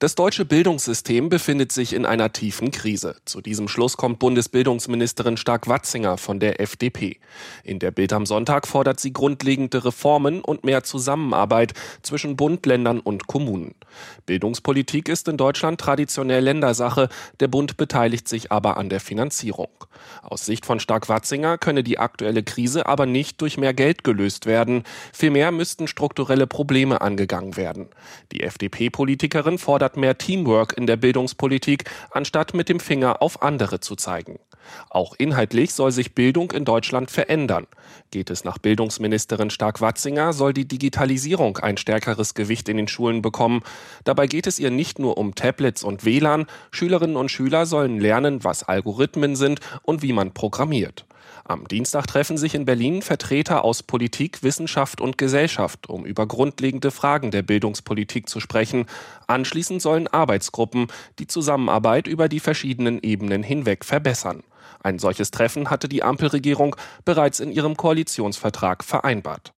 Das deutsche Bildungssystem befindet sich in einer tiefen Krise. Zu diesem Schluss kommt Bundesbildungsministerin Stark-Watzinger von der FDP. In der Bild am Sonntag fordert sie grundlegende Reformen und mehr Zusammenarbeit zwischen Bund, Ländern und Kommunen. Bildungspolitik ist in Deutschland traditionell Ländersache, der Bund beteiligt sich aber an der Finanzierung. Aus Sicht von Stark-Watzinger könne die aktuelle Krise aber nicht durch mehr Geld gelöst werden. Vielmehr müssten strukturelle Probleme angegangen werden. Die FDP-Politikerin fordert fordert mehr Teamwork in der Bildungspolitik, anstatt mit dem Finger auf andere zu zeigen. Auch inhaltlich soll sich Bildung in Deutschland verändern. Geht es nach Bildungsministerin Stark-Watzinger, soll die Digitalisierung ein stärkeres Gewicht in den Schulen bekommen. Dabei geht es ihr nicht nur um Tablets und WLAN. Schülerinnen und Schüler sollen lernen, was Algorithmen sind und wie man programmiert. Am Dienstag treffen sich in Berlin Vertreter aus Politik, Wissenschaft und Gesellschaft, um über grundlegende Fragen der Bildungspolitik zu sprechen. Anschließend sollen Arbeitsgruppen die Zusammenarbeit über die verschiedenen Ebenen hinweg verbessern. Ein solches Treffen hatte die Ampelregierung bereits in ihrem Koalitionsvertrag vereinbart.